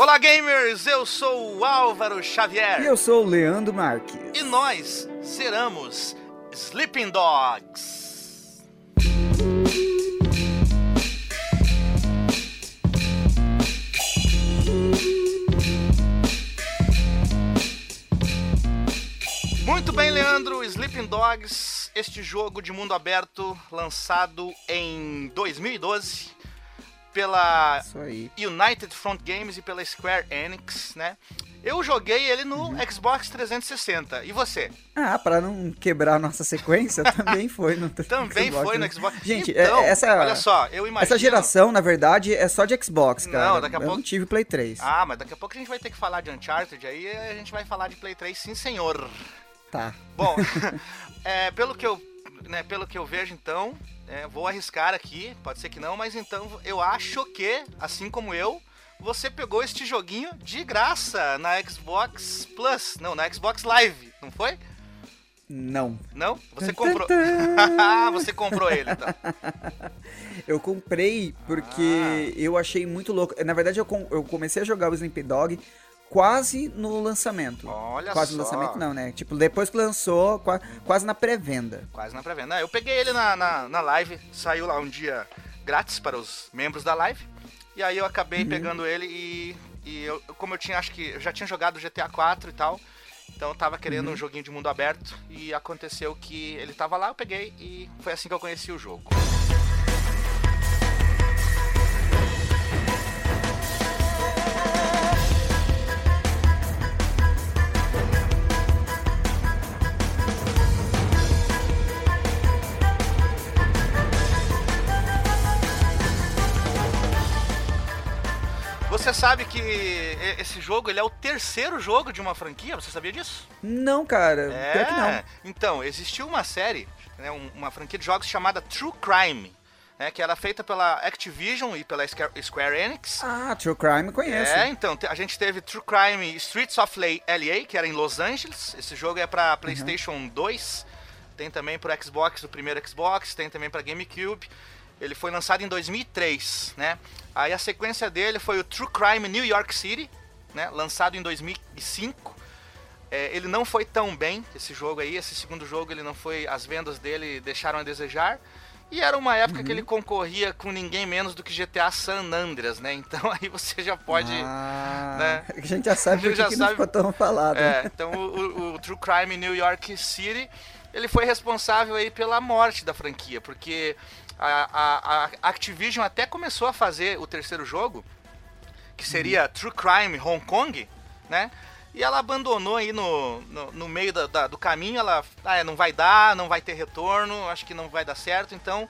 Olá, gamers! Eu sou o Álvaro Xavier E eu sou o Leandro Marques. e nós seremos Sleeping Dogs. Muito bem, Leandro. Sleeping Dogs, este jogo de mundo aberto lançado em 2012 pela. United Front Games e pela Square Enix, né? Eu joguei ele no Xbox 360. E você? Ah, pra não quebrar a nossa sequência, também foi no Também Xbox, foi né? no Xbox. Gente, então, é- essa, olha só, eu imagino. essa geração, na verdade, é só de Xbox, Não, cara. daqui a eu pouco- não tive Play 3. Ah, mas daqui a pouco a gente vai ter que falar de Uncharted, aí a gente vai falar de Play 3, sim, senhor. Tá. Bom, é, pelo que eu, né, pelo que eu vejo então, é, vou arriscar aqui, pode ser que não, mas então eu acho que, assim como eu, você pegou este joguinho de graça na Xbox Plus, não, na Xbox Live, não foi? Não. Não? Você comprou. você comprou ele, então. Eu comprei porque Ah. eu achei muito louco. Na verdade, eu, com- eu comecei a jogar o Sleeping Dog quase no lançamento. Olha quase só. no lançamento não, né? Tipo, depois que lançou, qua- quase na pré-venda. Quase na pré-venda. Ah, Eu peguei ele na, na, na live, saiu lá um dia grátis para os membros da live. E aí eu acabei pegando ele e, e eu, como eu tinha, acho que eu já tinha jogado GTA 4 e tal. Então eu tava querendo um joguinho de mundo aberto e aconteceu que ele tava lá, eu peguei e foi assim que eu conheci o jogo. Você sabe que esse jogo ele é o terceiro jogo de uma franquia? Você sabia disso? Não, cara. Pior que não. Então, existiu uma série, né, um- uma franquia de jogos chamada True Crime, né, que era feita pela Activision e pela Square Enix. Ah, True Crime conheço. É, então, a gente teve True Crime Streets of La- LA, que era em Los Angeles. Esse jogo é pra PlayStation 2. Tem também pro Xbox, o primeiro Xbox, tem também pra GameCube. Ele foi lançado em 2003, né? Aí a sequência dele foi o True Crime New York City, né? Lançado em 2005. É, ele não foi tão bem, esse jogo aí. Esse segundo jogo, ele não foi... As vendas dele deixaram a desejar. E era uma época que ele concorria com ninguém menos do que GTA San Andreas, né? Então aí você já pode... Ah, né? A gente já sabe por que que sabe- ficou tão falado. É, né? então o, o- o True Crime New York City, ele foi responsável aí pela morte da franquia, porque a, a- a Activision até começou a fazer o terceiro jogo, que seria True Crime Hong Kong, né? E ela abandonou aí no, no, no meio da- da- do caminho, ela, ah, é, não vai dar, não vai ter retorno, acho que não vai dar certo, então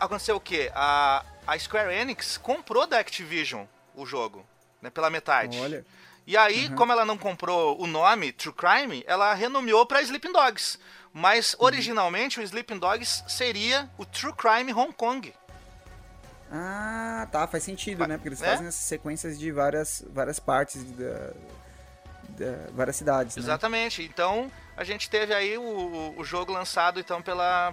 aconteceu o quê? A, a Square Enix comprou da Activision o jogo, né, pela metade. Olha. E aí, como ela não comprou o nome True Crime, ela renomeou para Sleeping Dogs. Mas originalmente o Sleeping Dogs seria o True Crime Hong Kong. Ah, tá, faz sentido, né? Porque eles né? fazem essas sequências de várias, várias partes da, é, várias cidades. Né? Exatamente. Então a gente teve aí o, o jogo lançado então pela,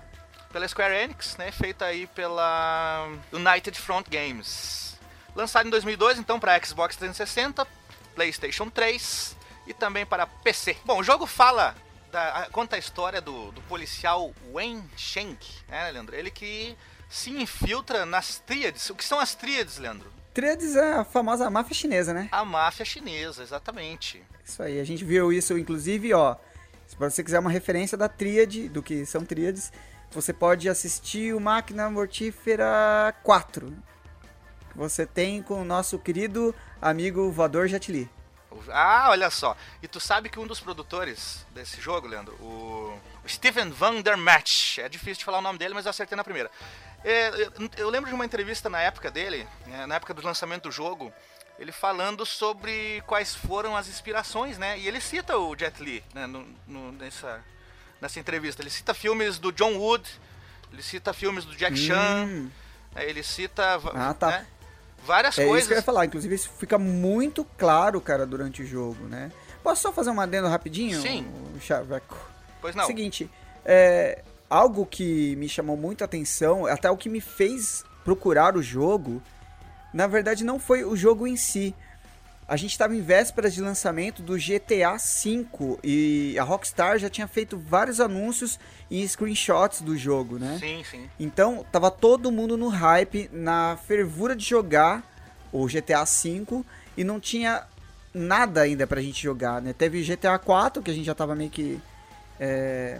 pela Square Enix, né? Feito aí pela United Front Games. Lançado em 2002, então para Xbox 360, PlayStation 3 e também para PC. Bom, o jogo fala da, conta a história do, do policial Wen Sheng, né, Leandro? Ele que se infiltra nas tríades. O que são as tríades, Leandro? Tríades é a famosa máfia chinesa, né? A máfia chinesa, exatamente. Isso aí, a gente viu isso, inclusive, ó. Se você quiser uma referência da tríade, do que são tríades, você pode assistir o Máquina Mortífera 4. Que você tem com o nosso querido amigo voador Jet Li. Ah, olha só. E tu sabe que um dos produtores desse jogo, Leandro, o Steven Van der Match, é difícil de falar o nome dele, mas eu acertei na primeira. É, eu lembro de uma entrevista na época dele, né, na época do lançamento do jogo, ele falando sobre quais foram as inspirações, né? E ele cita o Jet Li né, no, no, nessa, nessa entrevista. Ele cita filmes do John Wood, ele cita filmes do Jack Chan, hum. Né, ele cita ah, tá. né, várias é coisas. É isso que eu ia falar. Inclusive, isso fica muito claro, cara, durante o jogo, né? Posso só fazer um adendo rapidinho? Sim. Chaveco? Pois não. Seguinte, é, algo que me chamou muita atenção, até o que me fez procurar o jogo, na verdade não foi o jogo em si. A gente estava em vésperas de lançamento do GTA V e a Rockstar já tinha feito vários anúncios e screenshots do jogo, né? Sim, sim. Então tava todo mundo no hype, na fervura de jogar o GTA V e não tinha nada ainda pra gente jogar, né? Teve GTA 4 que a gente já tava meio que é,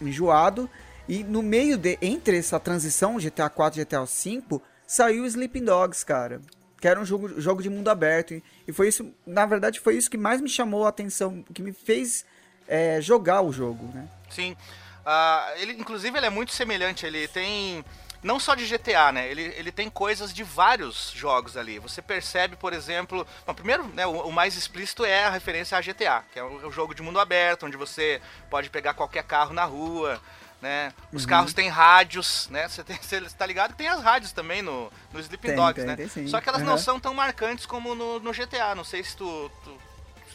enjoado e no meio de entre essa transição GTA 4 e GTA 5, saiu Sleeping Dogs, cara. Que era um jogo, jogo de mundo aberto. E foi isso, na verdade, foi isso que mais me chamou a atenção, que me fez é, jogar o jogo, né? Sim. Uh, ele, inclusive, ele é muito semelhante. Ele tem. Não só de GTA, né? Ele, ele tem coisas de vários jogos ali. Você percebe, por exemplo. Bom, primeiro, né, o, o, mais explícito é a referência a GTA, que é o, o jogo de mundo aberto, onde você pode pegar qualquer carro na rua né? Os uhum. carros têm rádios, né? Você, tem, você tá ligado que tem as rádios também no, no Sleeping tem, Dogs, tem, né? Tem, Só que elas uhum. não são tão marcantes como no, no GTA. Não sei se tu, tu,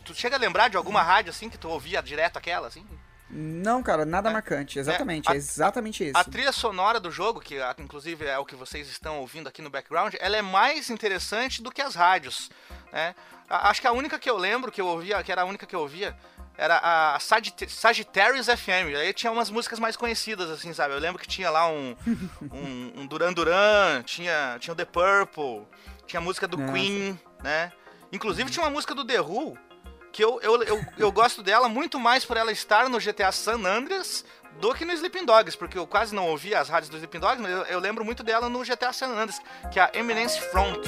tu, chega a lembrar de alguma rádio assim que tu ouvia direto aquela, assim? Não, cara, nada é. marcante. Exatamente, é, a, é exatamente isso. A trilha sonora do jogo, que inclusive é o que vocês estão ouvindo aqui no background, ela é mais interessante do que as rádios, né? Acho que a única que eu lembro que eu ouvia, que era a única que eu ouvia, era a Sagittarius FM. Aí tinha umas músicas mais conhecidas, assim, sabe? Eu lembro que tinha lá um, um, um Duran Duran, tinha, tinha o The Purple, tinha a música do Nossa. Queen, né? Inclusive tinha uma música do The Who, que eu, eu, eu, eu gosto dela muito mais por ela estar no GTA San Andreas do que no Sleeping Dogs, porque eu quase não ouvia as rádios do Sleeping Dogs, mas eu, eu lembro muito dela no GTA San Andreas, que é a Eminence Front.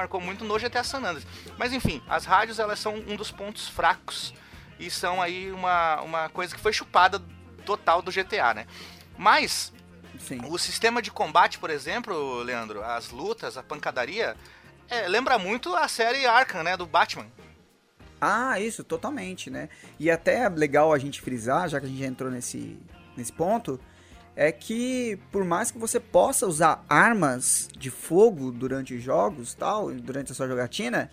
Marcou muito no GTA San Andreas. Mas enfim, as rádios elas são um dos pontos fracos e são aí uma, uma coisa que foi chupada total do GTA, né? Mas Sim. o sistema de combate, por exemplo, Leandro, as lutas, a pancadaria, é, lembra muito a série Arkham, né, do Batman. Ah, isso, totalmente, né? E até é legal a gente frisar, já que a gente já entrou nesse, nesse ponto, é que por mais que você possa usar armas de fogo durante os jogos, tal, durante a sua jogatina,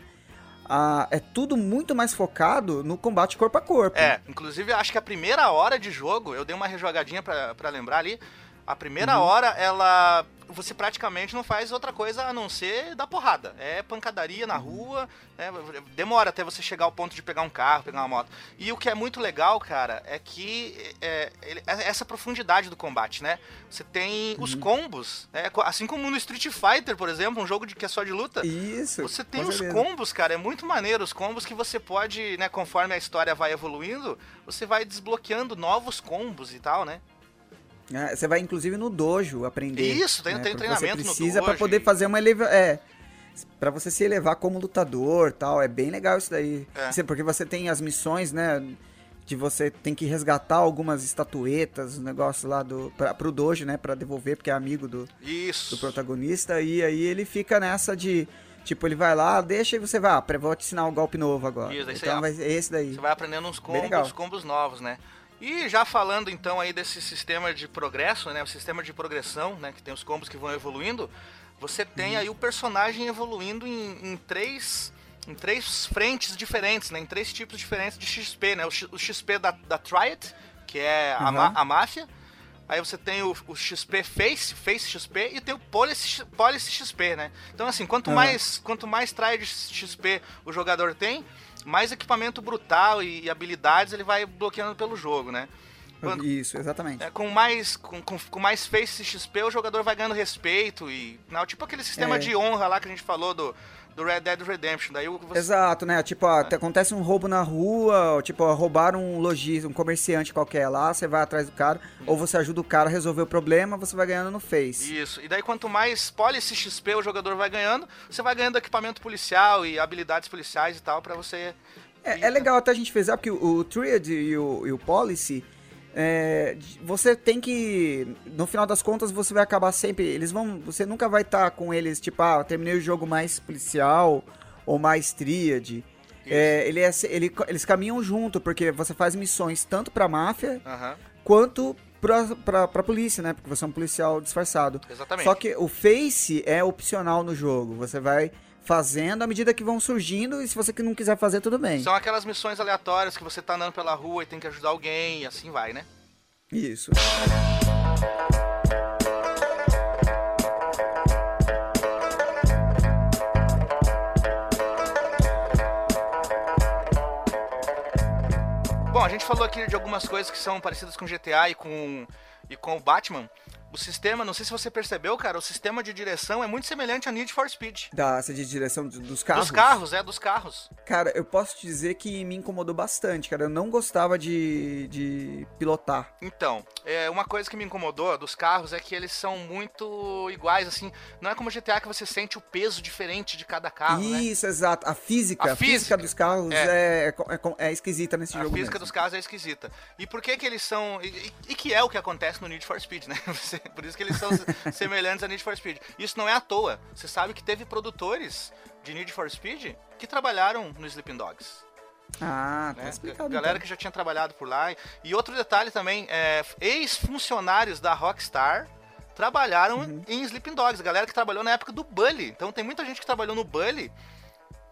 ah, é tudo muito mais focado no combate corpo a corpo. É, inclusive acho que a primeira hora de jogo, eu dei uma rejogadinha pra lembrar ali, a primeira hora ela você praticamente não faz outra coisa a não ser dar porrada. É pancadaria na rua, né? demora até você chegar ao ponto de pegar um carro, pegar uma moto. E o que é muito legal, cara, é que é, ele- é essa profundidade do combate, né? Você tem os combos, né? assim como no Street Fighter, por exemplo, um jogo de, que é só de luta. Isso. Você tem os certeza. combos, cara, é muito maneiro. Os combos que você pode, né, conforme a história vai evoluindo, você vai desbloqueando novos combos e tal, né? É, você vai inclusive no dojo aprender. Isso, tem- tem porque treinamento no Você precisa para poder fazer uma eleva... é, para você se elevar como lutador, tal, é bem legal isso daí. É. Porque você tem as missões, né, de você tem que resgatar algumas estatuetas, o negócio lá do pra, pro dojo, né, para devolver porque é amigo do, Isso. do protagonista e aí ele fica nessa de tipo, ele vai lá, deixa e você vai, ah, vou te ensinar um golpe novo agora. Isso, aí você- então vai ser esse daí. Você vai aprendendo uns combos, combos novos, né? E já falando então aí desse sistema de progresso, né? O sistema de progressão, né? Que tem os combos que vão evoluindo. Você tem Uhum. aí o personagem evoluindo em, em três em três frentes diferentes, né? Em três tipos diferentes de XP, né? O, X- o XP da, da Triad, que é a, Uhum. a máfia. Aí você tem o, o XP Face, Face XP e tem o Policy, Policy XP, né? Então assim, quanto Uhum. mais quanto mais Triad XP o jogador tem, mais equipamento brutal e, e habilidades ele vai bloqueando pelo jogo, né? Quando- Isso, exatamente. é, com mais com, com, com mais face XP o jogador vai ganhando respeito e não tipo aquele sistema É. de honra lá que a gente falou do, do Red Dead Redemption daí o- você, Exato, né? Tipo, ó, te- acontece um roubo na rua, ou, tipo, ó, roubaram um lojista, um comerciante qualquer lá, você vai atrás do cara, ou você ajuda o cara a resolver o problema, você vai ganhando no Face. Isso. E daí quanto mais policy XP o jogador vai ganhando, você vai ganhando equipamento policial e habilidades policiais e tal pra você É, é legal até a gente frisar, porque o, o Triad e o, e o Policy, é, você tem que, no final das contas, você vai acabar sempre, eles vão, você nunca vai estar com eles, tipo, ah, terminei o jogo mais policial, ou mais Triad. É, ele é, ele, eles caminham junto, porque você faz missões tanto pra máfia, quanto pra, pra, pra polícia, né? Porque você é um policial disfarçado. Exatamente. Só que o Face é opcional no jogo. Você vai fazendo à medida que vão surgindo, e se você que não quiser fazer, tudo bem. São aquelas missões aleatórias que você tá andando pela rua e tem que ajudar alguém e assim vai, né? Isso. Bom, a gente falou aqui de algumas coisas que são parecidas com GTA e com, e com o Batman. O sistema, não sei se você percebeu, cara, o sistema de direção é muito semelhante a Need for Speed. Da de direção do- dos carros. Dos carros, é, dos carros. Cara, eu posso te dizer que me incomodou bastante, cara. Eu não gostava de, de pilotar. Então, é, uma coisa que me incomodou dos carros é que eles são muito iguais, assim. Não é como GTA que você sente o peso diferente de cada carro, né? Isso, exato. A física, A a física, física. dos carros É. é, é, é esquisita nesse A jogo física mesmo. dos carros é esquisita. E por que que eles são... E, e- e que é o que acontece no Need for Speed, né? Você- Por isso que eles são semelhantes a Need for Speed. Isso não é à toa. Você sabe que teve produtores de Need for Speed que trabalharam no Sleeping Dogs. Ah, tá né? explicado. Galera então. que já tinha trabalhado por lá. E outro detalhe também, é, ex-funcionários da Rockstar trabalharam Uhum. em Sleeping Dogs. Galera que trabalhou na época do Bully. Então tem muita gente que trabalhou no Bully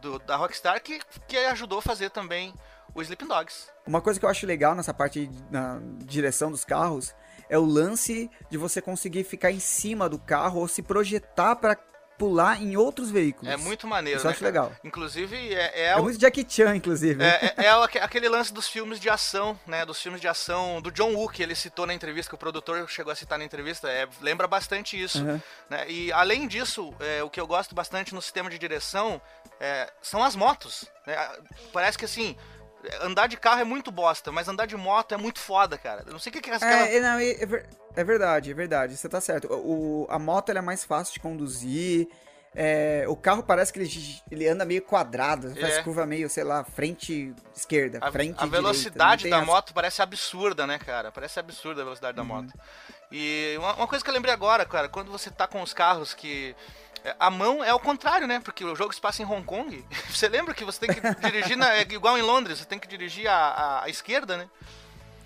do- da Rockstar que, que ajudou a fazer também o Sleeping Dogs. Uma coisa que eu acho legal nessa parte de- na direção dos carros é o lance de você conseguir ficar em cima do carro ou se projetar pra pular em outros veículos. É muito maneiro, Isso né, acho cara? legal. Inclusive, é, é É o- muito Jackie Chan, inclusive. É, é- é aque- aquele lance dos filmes de ação, né? Dos filmes de ação do John Woo, que ele citou na entrevista, que o produtor chegou a citar na entrevista, é, lembra bastante isso. Uhum. né? E além disso, é, o que eu gosto bastante no sistema de direção é, são as motos. né? Parece que assim. Andar de carro é muito bosta, mas andar de moto é muito foda, cara. Eu não sei o que, que é aquela. É, é, não, é, é ver- é verdade, é verdade, você tá certo. O, a moto é mais fácil de conduzir, é, o carro parece que ele, ele anda meio quadrado, faz É. curva meio, sei lá, frente esquerda, A, frente a direita, velocidade tem da as- moto parece absurda, né, cara? Parece absurda a velocidade da Uhum. moto. E uma, uma coisa que eu lembrei agora, cara, quando você tá com os carros que. A mão é ao contrário, né? Porque o jogo se passa em Hong Kong. Você lembra que você tem que dirigir na, é igual em Londres, você tem que dirigir à, à- esquerda, né?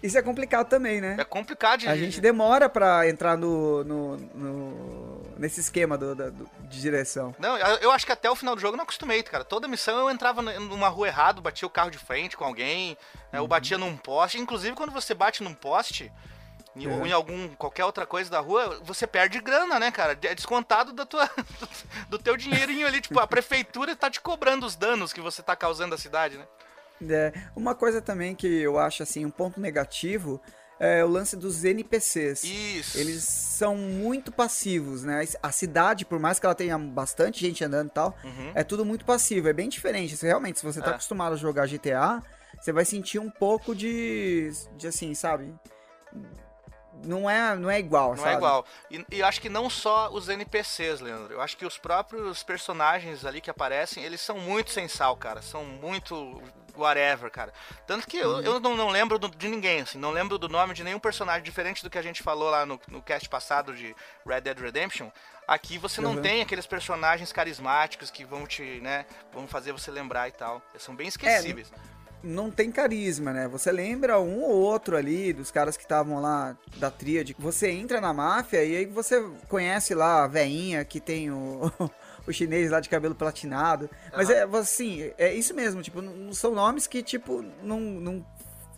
Isso é complicado também, né? É complicado de A gente demora pra entrar no, no, no- nesse esquema do, do- de direção. Não, eu eu acho que até o final do jogo eu não acostumei, cara. Toda missão eu entrava numa rua errada, batia o carro de frente com alguém, né, ou batia num poste. Inclusive, quando você bate num poste, em- ou Uhum. em algum, qualquer outra coisa da rua, você perde grana, né, cara? É descontado da tua, do teu dinheirinho ali. Tipo, a prefeitura tá te cobrando os danos que você tá causando à cidade, né? É, uma coisa também que eu acho assim um ponto negativo é o lance dos NPCs. Isso. Eles são muito passivos, né? A cidade, por mais que ela tenha bastante gente andando e tal, Uhum. é tudo muito passivo. É bem diferente. Realmente, se você tá É. acostumado a jogar GTA, você vai sentir um pouco de, de assim, sabe? Não é, não é igual, Não sabe? é igual. E, e eu acho que não só os NPCs, Leandro. Eu acho que os próprios personagens ali que aparecem, eles são muito sem sal, cara. São muito whatever, cara. Tanto que eu, eu não, não lembro do- de ninguém, assim. Não lembro do nome de nenhum personagem diferente do que a gente falou lá no, no cast passado de Red Dead Redemption. Aqui você não Uhum. tem aqueles personagens carismáticos que vão te, né, vão fazer você lembrar e tal. Eles são bem esquecíveis. Não tem carisma, né? Você lembra um ou outro ali dos caras que estavam lá da tríade. Você entra na máfia e aí você conhece lá a veinha que tem o, o chinês lá de cabelo platinado. Mas é assim, é isso mesmo, tipo, não são nomes que, tipo, não, não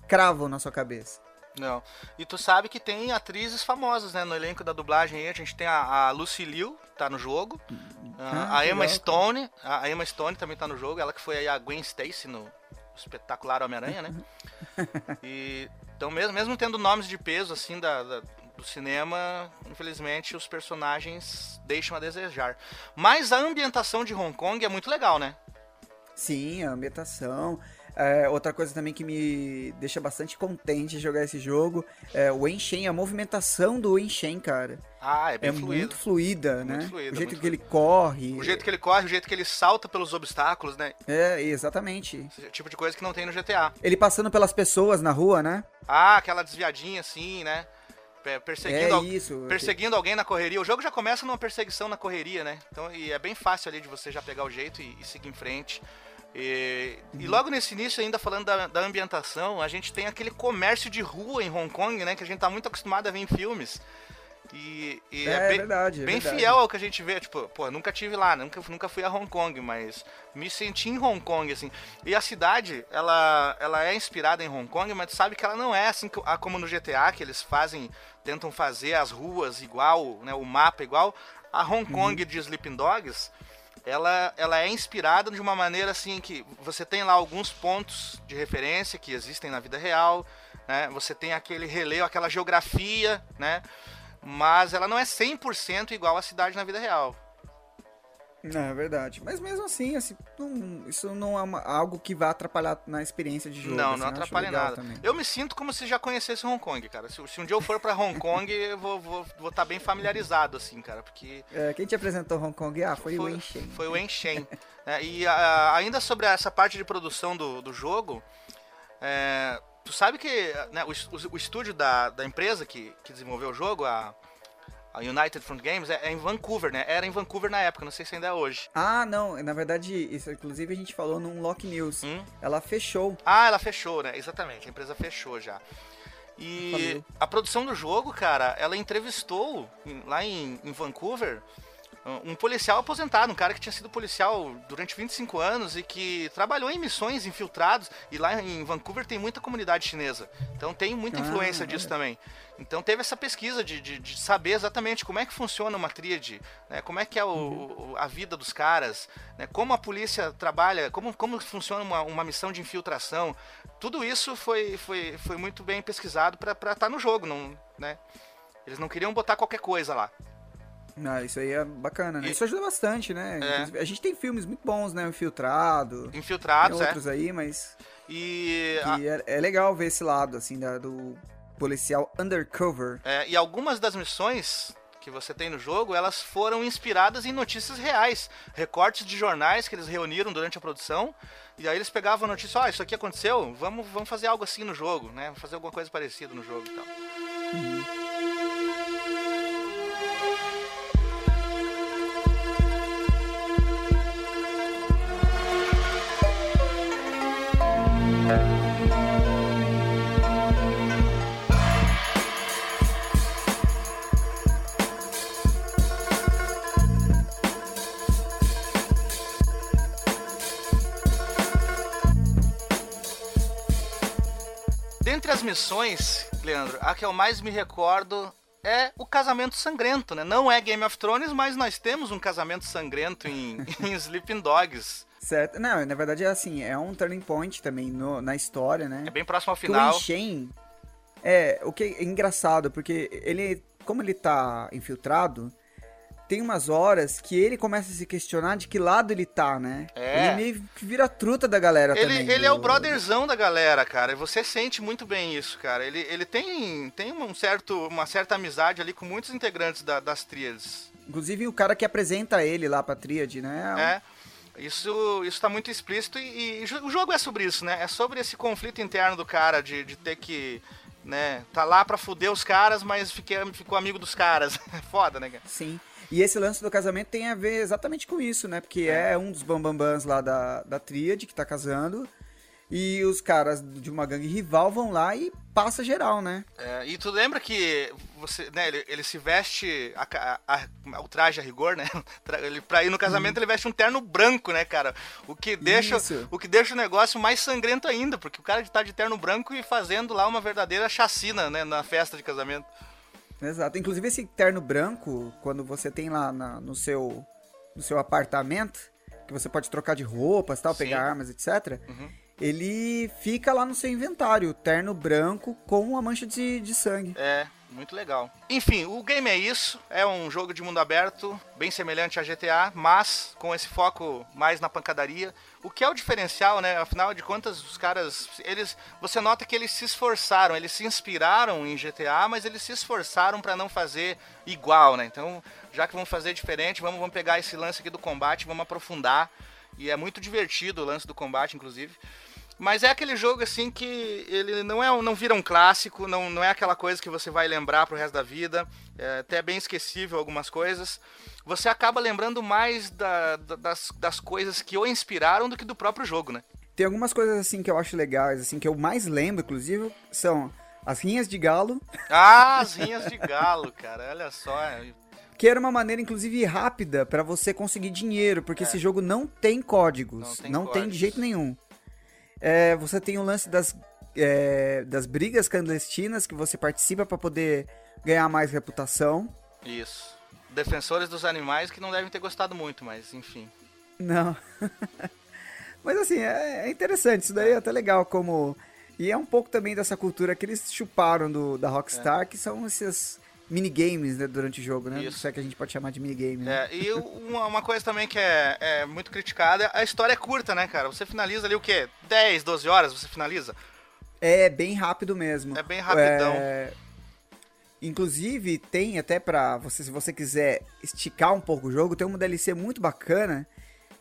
cravam na sua cabeça. Não. E tu sabe que tem atrizes famosas, né? No elenco da dublagem aí, a gente tem a, a Lucy Liu, tá no jogo. Ah, a que Emma legal, Stone, a Emma Stone também tá no jogo, ela que foi aí a Gwen Stacy no espetacular Homem-Aranha, né? E então mesmo, mesmo tendo nomes de peso assim da, da- do cinema, infelizmente os personagens deixam a desejar. Mas a ambientação de Hong Kong é muito legal, né? Sim, a ambientação. É, outra coisa também que me deixa bastante contente de jogar esse jogo é o Enshen, a movimentação do Enshen, cara. Ah, é bem É fluido. muito fluida, Muito né? fluida, o jeito muito que ele corre. O jeito que ele corre, o jeito que ele salta pelos obstáculos, né? É, exatamente. Esse tipo de coisa que não tem no GTA. Ele passando pelas pessoas na rua, né? Ah, aquela desviadinha assim, né? Pe- Perseguindo, É isso. perseguindo alguém na correria. O jogo já começa numa perseguição na correria, né? Então, e é bem fácil ali de você já pegar o jeito e, e seguir em frente. E, e logo nesse início, ainda falando da, da ambientação, a gente tem aquele comércio de rua em Hong Kong, né? Que a gente tá muito acostumado a ver em filmes. E, e É, bem, verdade, é bem verdade. fiel ao que a gente vê. Tipo, pô, nunca tive lá, nunca, nunca fui a Hong Kong, mas me senti em Hong Kong, assim. E a cidade, ela, ela é inspirada em Hong Kong, mas tu sabe que ela não é assim ah, como no GTA, que eles fazem, tentam fazer as ruas igual, né, o mapa igual. A Hong Uhum. Kong de Sleeping Dogs, ela, ela é inspirada de uma maneira assim que você tem lá alguns pontos de referência que existem na vida real, né? Você tem aquele relevo, aquela geografia, né? Mas ela não é 100% igual à cidade na vida real. Não, é verdade. Mas mesmo assim, assim não- isso não é uma- algo que vai atrapalhar na experiência de jogo. não, assim, não atrapalha nada. também. Eu me sinto como se já conhecesse Hong Kong, cara. Se, se um dia eu for pra Hong Kong, eu vou estar vou, vou tá bem familiarizado, assim, cara, porque É, quem te apresentou Hong Kong? Ah, foi, o Enshen. Foi o Enshen. É, e a- ainda sobre essa parte de produção do, do jogo, é, tu sabe que né, o, o- o estúdio da, da empresa que, que desenvolveu o jogo, a, a United Front Games, é, é em Vancouver, né? Era em Vancouver na época, não sei se ainda é hoje. Ah, não, na verdade, isso inclusive a gente falou num Lock News. Hum? Ela fechou. Ah, ela fechou, né? Exatamente, a empresa fechou já. E Valeu. a produção do jogo, cara, ela entrevistou lá em, em Vancouver um policial aposentado, um cara que tinha sido policial durante 25 anos e que trabalhou em missões infiltrados. E lá em Vancouver tem muita comunidade chinesa. Então tem muita Ah, influência disso também. Então teve essa pesquisa de, de, de saber exatamente como é que funciona uma tríade, né? como é que é o, o- a vida dos caras, né? como a polícia trabalha, como, como funciona uma, uma missão de infiltração. Tudo isso foi, foi, foi muito bem pesquisado para estar no jogo, não, né? Eles não queriam botar qualquer coisa lá. Ah, isso aí é bacana, né? E- Isso ajuda bastante, né? É. A gente tem filmes muito bons, né? O Infiltrado. Tem Infiltrados, é. outros aí, mas E, a- é, é legal ver esse lado, assim, da- do policial undercover. é, e algumas das missões que você tem no jogo, elas foram inspiradas em notícias reais, recortes de jornais que eles reuniram durante a produção, e aí eles pegavam a notícia, ó, oh, isso aqui aconteceu, vamos, vamos fazer algo assim no jogo, né? Vamos fazer alguma coisa parecida no jogo e tal. Uhum. Missões, Leandro, a que eu mais me recordo é o casamento sangrento, né? Não é Game of Thrones, mas nós temos um casamento sangrento em, em Sleeping Dogs. Certo. Não, na verdade é assim, é um turning point também no, na história, né? É bem próximo ao final. o Shen, é, o que é engraçado, porque ele, como ele tá infiltrado, tem umas horas que ele começa a se questionar de que lado ele tá, né? É. Ele meio que vira truta da galera ele, também. Ele do... é o brotherzão da galera, cara. E você sente muito bem isso, cara. Ele, ele tem, tem um certo, uma certa amizade ali com muitos integrantes da, das tríades. Inclusive o cara que apresenta ele lá pra tríade, né? É. Isso está muito explícito e, e, o jogo é sobre isso, né? É sobre esse conflito interno do cara de, de ter que, né, tá lá pra fuder os caras, mas fiquei, ficou amigo dos caras. Foda, né, cara? Sim. E esse lance do casamento tem a ver exatamente com isso, né? Porque é, é um dos bambambãs lá da, da tríade que tá casando. E os caras de uma gangue rival vão lá e passa geral, né? É, e tu lembra que você, né, ele, ele se veste a, a, a, o traje a rigor, né? Ele, pra ir no casamento uhum. ele veste um terno branco, né, cara? O que deixa Isso. o que deixa o negócio mais sangrento ainda, porque o cara tá de terno branco e fazendo lá uma verdadeira chacina, né, na festa de casamento. Exato. Inclusive esse terno branco, quando você tem lá na, no seu no seu apartamento, que você pode trocar de roupas, tal, Sim. pegar armas, etc. Uhum ele fica lá no seu inventário, terno branco com uma mancha de, de sangue. É, muito legal. Enfim, o game é isso. É um jogo de mundo aberto, bem semelhante a GTA, mas com esse foco mais na pancadaria. O que é o diferencial, né? Afinal de contas, os caras, eles, você nota que eles se esforçaram, eles se inspiraram em GTA, mas eles se esforçaram para não fazer igual, né? Então, já que vamos fazer diferente, vamos, vamos pegar esse lance aqui do combate, vamos aprofundar. E é muito divertido o lance do combate, inclusive. Mas é aquele jogo assim que ele não é não vira um clássico, não, não é aquela coisa que você vai lembrar pro resto da vida. É até bem esquecível algumas coisas. Você acaba lembrando mais da, da, das, das coisas que o inspiraram do que do próprio jogo, né? Tem algumas coisas assim que eu acho legais, assim, que eu mais lembro, inclusive, são as rinhas de galo. Ah, as rinhas de galo, cara, olha só. Que era uma maneira, inclusive, rápida para você conseguir dinheiro, porque é. esse jogo não tem códigos. Não, tem, não códigos. tem de jeito nenhum. É, você tem o lance das, é, das brigas clandestinas que você participa para poder ganhar mais reputação. Isso. Defensores dos animais que não devem ter gostado muito, mas enfim. Não. mas assim, é, é interessante. Isso daí é até legal como. E é um pouco também dessa cultura que eles chuparam do, da Rockstar, é. que são esses minigames né, durante o jogo, né? Isso. é que a gente pode chamar de minigame. Né? É, e uma, uma, coisa também que é, é, muito criticada, a história é curta, né, cara? Você finaliza ali o quê? 10, 12 horas você finaliza? É bem rápido mesmo. É bem rapidão. É... Inclusive, tem até pra você, se você quiser esticar um pouco o jogo, tem um DLC muito bacana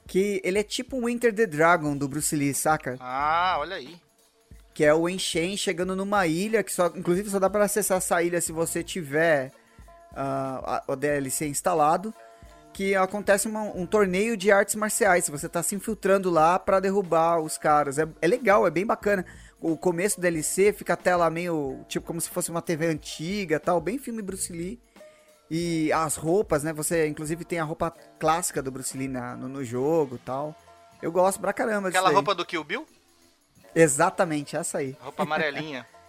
que ele é tipo o Winter the Dragon do Bruce Lee, saca? Ah, olha aí que é o Enchen chegando numa ilha, que só, inclusive só dá para acessar essa ilha se você tiver uh, o DLC instalado, que acontece uma, um torneio de artes marciais, você tá se infiltrando lá para derrubar os caras. É, é legal, é bem bacana. O começo do DLC fica a tela meio, tipo, como se fosse uma TV antiga tal, bem filme Bruce Lee. E as roupas, né? Você, inclusive, tem a roupa clássica do Bruce Lee na, no, no jogo tal. Eu gosto pra caramba Aquela roupa do Kill Bill? Exatamente, essa aí. Roupa amarelinha.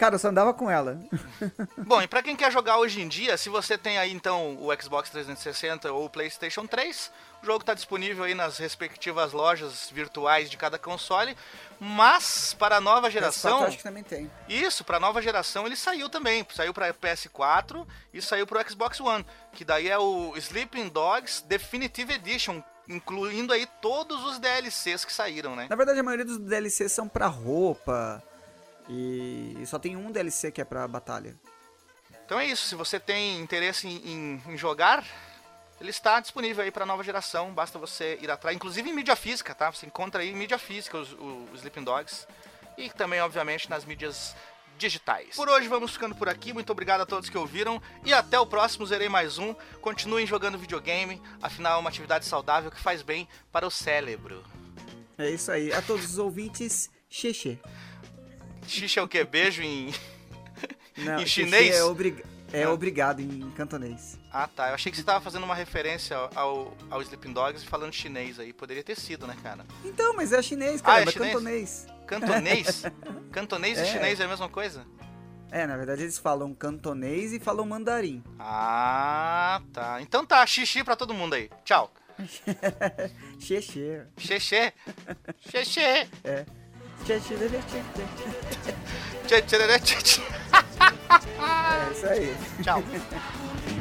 Cara, eu só andava com ela. Bom, e pra quem quer jogar hoje em dia, se você tem aí então o Xbox 360 ou o PlayStation 3, o jogo está disponível aí nas respectivas lojas virtuais de cada console. Mas para a nova geração. PS4 acho que também tem. Isso, para a nova geração ele saiu também. Saiu para PS4 e saiu para o Xbox One. Que daí é o Sleeping Dogs Definitive Edition, incluindo aí todos os DLCs que saíram, né? Na verdade, a maioria dos DLCs são pra roupa. E só tem um DLC que é pra batalha. Então é isso, se você tem interesse em, em jogar, ele está disponível aí para nova geração, basta você ir atrás, inclusive em mídia física, tá? Você encontra aí em mídia física os, os Sleeping Dogs e também, obviamente, nas mídias digitais. Por hoje vamos ficando por aqui, muito obrigado a todos que ouviram e até o próximo Zerei Mais Um. Continuem jogando videogame, afinal é uma atividade saudável que faz bem para o cérebro. É isso aí. A todos os ouvintes, xexê. Xixi é o que? Beijo em, Não, em chinês? É, obri- é Ah. obrigado em cantonês. Ah tá, eu achei que você estava fazendo uma referência ao, ao Sleeping Dogs e falando chinês aí. Poderia ter sido, né, cara? Então, mas é chinês, cara, Ah, é é chinês? cantonês. Cantonês? Cantonês e É. chinês é a mesma coisa? É, na verdade eles falam cantonês e falam mandarim. Ah, tá. Então tá, xixi pra todo mundo aí. Tchau. Xexê. Xexê. Xexê. Xexê, xexê, xexê. Tchê. É isso aí. Tchau.